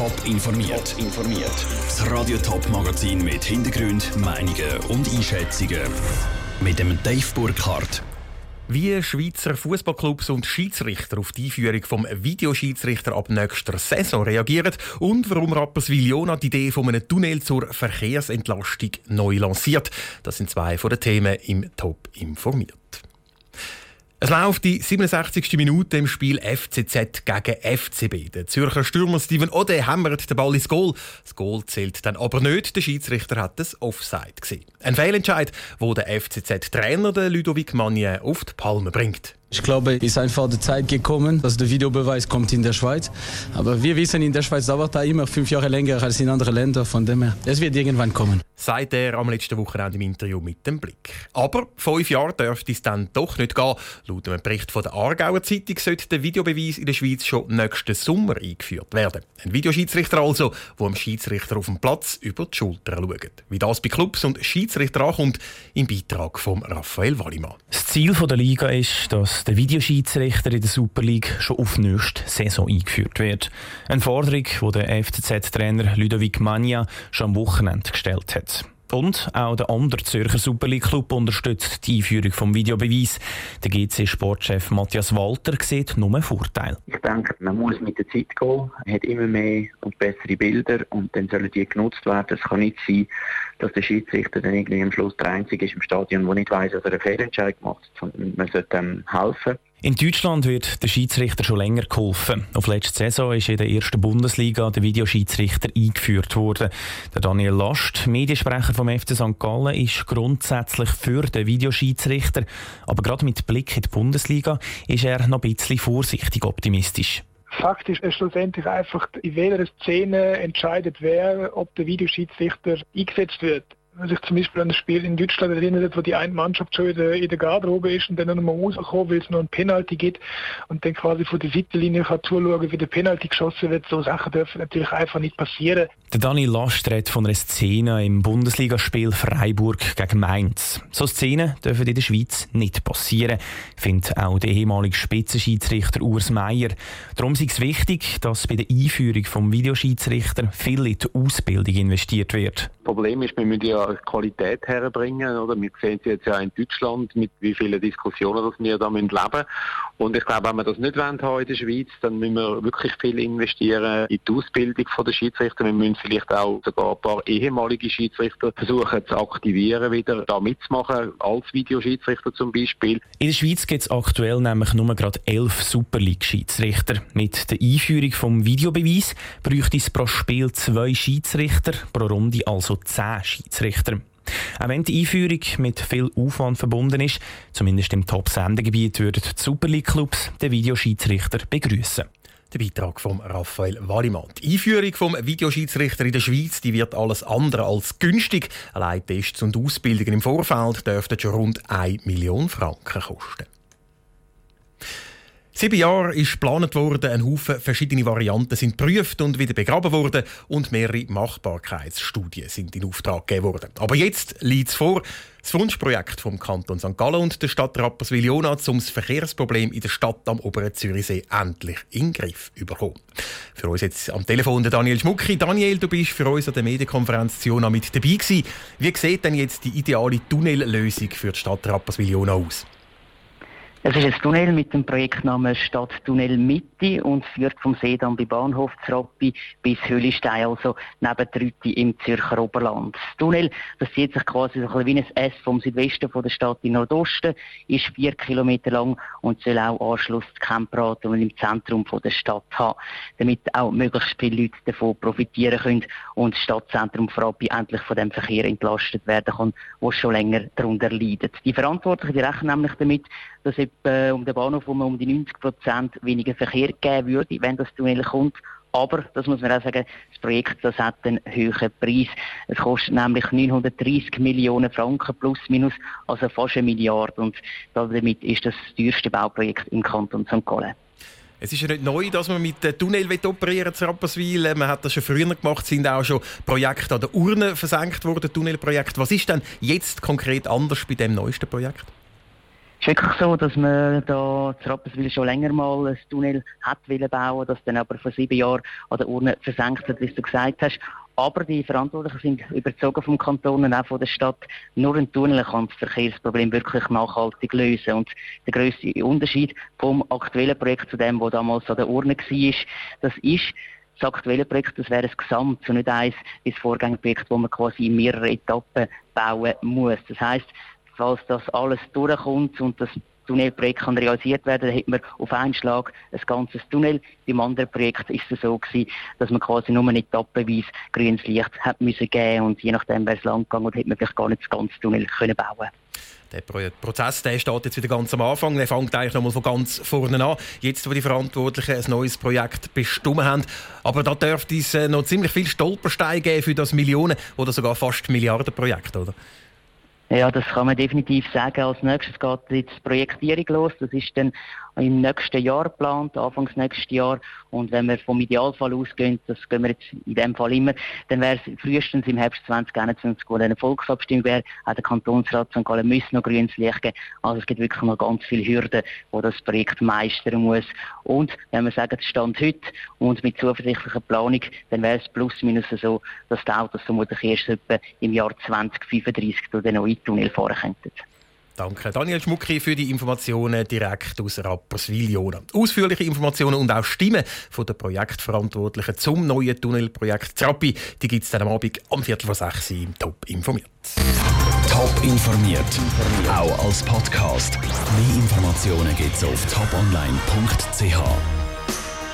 Top informiert. informiert. Das Radio Top Magazin mit Hintergrund, Meinungen und Einschätzungen mit dem Dave Burkhardt. Wie Schweizer Fußballclubs und Schiedsrichter auf die Einführung vom Videoschiedsrichter ab nächster Saison reagieren und warum Rapperswil-Jona die Idee von einem Tunnel zur Verkehrsentlastung neu lanciert. Das sind zwei von den Themen im Top informiert. Es läuft die 67. Minute im Spiel FCZ gegen FCB. Der Zürcher Stürmer Steven Ode hämmert den Ball ins Goal. Das Goal zählt dann aber nicht. Der Schiedsrichter hat es Offside gesehen. Ein Fehlentscheid, wo der FCZ-Trainer Ludovic Magnier auf die Palme bringt. Ich glaube, es ist einfach die Zeit gekommen, dass der Videobeweis kommt in der Schweiz. Aber wir wissen, in der Schweiz dauert er immer fünf Jahre länger als in anderen Ländern. Von dem her, es wird irgendwann kommen. Sagt er am letzten Wochenende im Interview mit dem Blick. Aber fünf Jahre dürfte es dann doch nicht gehen. Laut einem Bericht von der Aargauer Zeitung sollte der Videobeweis in der Schweiz schon nächsten Sommer eingeführt werden. Ein Videoschiedsrichter also, der dem Schiedsrichter auf dem Platz über die Schulter schaut. Wie das bei Clubs und Schiedsrichter ankommt, im Beitrag von Raphael Wallimann. Das Ziel der Liga ist, dass der Videoschiedsrichter in der Super League schon auf nächste Saison eingeführt wird. Eine Forderung, die der FCZ-Trainer Ludovic Magna schon am Wochenende gestellt hat. Und auch der andere Zürcher Super League Club unterstützt die Einführung des Videobeweis. Der GC-Sportchef Matthias Walter sieht nur einen Vorteil. Ich denke, man muss mit der Zeit gehen, man hat immer mehr und bessere Bilder und dann sollen die genutzt werden. Es kann nicht sein, dass der Schiedsrichter dann irgendwie am Schluss der Einzige ist im Stadion, der nicht weiß, dass er einen Fehlentscheid macht, sondern man sollte ihm helfen. In Deutschland wird der Schiedsrichter schon länger geholfen. Auf letzte Saison ist in der ersten Bundesliga der Videoschiedsrichter eingeführt worden. Der Daniel Last, Mediensprecher vom FC St. Gallen, ist grundsätzlich für den Videoschiedsrichter, aber gerade mit Blick in die Bundesliga ist er noch ein bisschen vorsichtig optimistisch. Fakt ist schlussendlich einfach, in welcher Szene entscheidet wer, ob der Videoschiedsrichter eingesetzt wird wenn sich zum Beispiel an das Spiel in Deutschland erinnert, wo die eine Mannschaft schon in der, in der Garderobe ist und dann nochmal rauskommt, weil es noch ein Penalty gibt und dann quasi von der Seitenlinie kann zuschauen, wie der Penalty geschossen wird. So Sachen dürfen natürlich einfach nicht passieren. Der Dani Last redet von einer Szene im Bundesligaspiel Freiburg gegen Mainz. So Szenen dürfen in der Schweiz nicht passieren, findet auch der ehemalige Spitzenschiedsrichter Urs Meier. Darum ist es wichtig, dass bei der Einführung des Videoschiedsrichter viel in die Ausbildung investiert wird. Das Problem ist, wir müssen ja Qualität herbringen. Oder? Wir sehen es jetzt ja in Deutschland, mit wie vielen Diskussionen das wir da leben müssen. Und ich glaube, wenn wir das nicht wollen in der Schweiz, dann müssen wir wirklich viel investieren in die Ausbildung der Schiedsrichter. Wir müssen vielleicht auch sogar ein paar ehemalige Schiedsrichter versuchen zu aktivieren, wieder da mitzumachen, als Videoschiedsrichter zum Beispiel. In der Schweiz gibt es aktuell nämlich nur gerade elf Super League-Schiedsrichter. Mit der Einführung des Videobeweis bräuchte es pro Spiel zwei Schiedsrichter, pro Runde also zehn Schiedsrichter. Auch wenn die Einführung mit viel Aufwand verbunden ist, zumindest im Top-Sendegebiet, würden die Super League-Clubs den Videoschiedsrichter begrüßen. Der Beitrag von Raphael Wallimann. Die Einführung vom Videoschiedsrichter in der Schweiz die wird alles andere als günstig. Allein Tests und Ausbildungen im Vorfeld dürften schon rund 1 Million Franken kosten. Sieben Jahre ist geplant worden, ein Haufen verschiedene Varianten sind geprüft und wieder begraben worden und mehrere Machbarkeitsstudien sind in Auftrag gegeben worden. Aber jetzt liegt es vor, das Wunschprojekt vom Kanton St. Gallen und der Stadt Rapperswil-Jona, um das Verkehrsproblem in der Stadt am oberen Zürichsee endlich in den Griff zu bekommen. Für uns jetzt am Telefon der Daniel Schmucki. Daniel, du bist für uns an der Medienkonferenz Jona mit dabei gewesen. Wie sieht denn jetzt die ideale Tunnellösung für die Stadt Rapperswil-Jona aus? Es ist ein Tunnel mit dem Projektnamen Stadttunnel Mitte und führt vom Seedamm bei Bahnhof Zroppi bis Hüllistein, also neben Trütti im Zürcher Oberland. Das Tunnel, das zieht sich quasi so ein wie ein S vom Südwesten von der Stadt in Nordosten, ist vier Kilometer lang und soll auch Anschluss zu Kemprad und im Zentrum von der Stadt haben, damit auch möglichst viele Leute davon profitieren können und das Stadtzentrum Frappi endlich von dem Verkehr entlastet werden kann, wo schon länger darunter leidet. Die Verantwortlichen die rechnen nämlich damit, dass etwa um den Bahnhof um, um die 90 Prozent weniger Verkehr geben würde, wenn das Tunnel kommt. Aber, das muss man auch sagen, das Projekt das hat einen höheren Preis. Es kostet nämlich 930 Millionen Franken plus minus, also fast eine Milliarde. Und damit ist das das teuerste Bauprojekt im Kanton St. Gallen. Es ist ja nicht neu, dass man mit Tunnel operieren zu Rapperswil. Man hat das schon früher gemacht, sind auch schon Projekte an der Urne versenkt worden, Tunnelprojekt. Was ist denn jetzt konkret anders bei dem neuesten Projekt? Ist wirklich so, dass man da zu Rapperswil schon länger mal ein Tunnel hat bauen das dann aber vor sieben Jahren an der Urne versenkt hat, wie du gesagt hast. Aber die Verantwortlichen sind überzogen vom Kanton und auch von der Stadt. Nur ein Tunnel kann das Verkehrsproblem wirklich nachhaltig lösen. Und der grösste Unterschied vom aktuellen Projekt zu dem, das damals an der Urne war, das ist, das aktuelle Projekt, das wäre ein Gesamt, so nicht eins wie das Vorgängerprojekt, wo man quasi in mehreren Etappen bauen muss. Das heisst, falls das alles durchkommt und das Tunnelprojekt kann realisiert werden, dann hätte man auf einen Schlag ein ganzes Tunnel. Beim anderen Projekt ist es so gewesen, dass man quasi nur etappenweise grünes Licht hat müssen geben und je nachdem wäre es lang gegangen und hätte man vielleicht gar nicht das ganze Tunnel können bauen der Prozess der steht jetzt wieder ganz am Anfang. Der fängt eigentlich nochmal von ganz vorne an. Jetzt, wo die Verantwortlichen ein neues Projekt bestimmt haben. Aber da dürfte es äh, noch ziemlich viel Stolpersteine geben für das Millionen- oder sogar fast Milliardenprojekt, oder? Ja, das kann man definitiv sagen. Als nächstes geht jetzt die Projektierung los. Das ist dann im nächsten Jahr geplant, Anfangs nächstes Jahr. Und wenn wir vom Idealfall ausgehen, das gehen wir jetzt in dem Fall immer, dann wäre es frühestens im Herbst 2021, wo eine Volksabstimmung wäre, auch der Kantonsrat St. Gallen müsste noch grünes Licht geben. Also es gibt wirklich noch ganz viele Hürden, wo das Projekt meistern muss. Und wenn wir sagen, Stand heute und mit zuversichtlicher Planung, dann wäre es plus minus so, dass die Autos vermutlich erst etwa im Jahr 2035 durch den neuen Tunnel fahren könnten. Danke Daniel Schmucki für die Informationen direkt aus Rapperswil. Jona. Ausführliche Informationen und auch Stimmen von der Projektverantwortlichen zum neuen Tunnelprojekt Trappi, die gibt es dann am Abend um Viertel vor sechs im Top informiert. Top informiert, auch als Podcast. Mehr Informationen gibt es auf toponline.ch.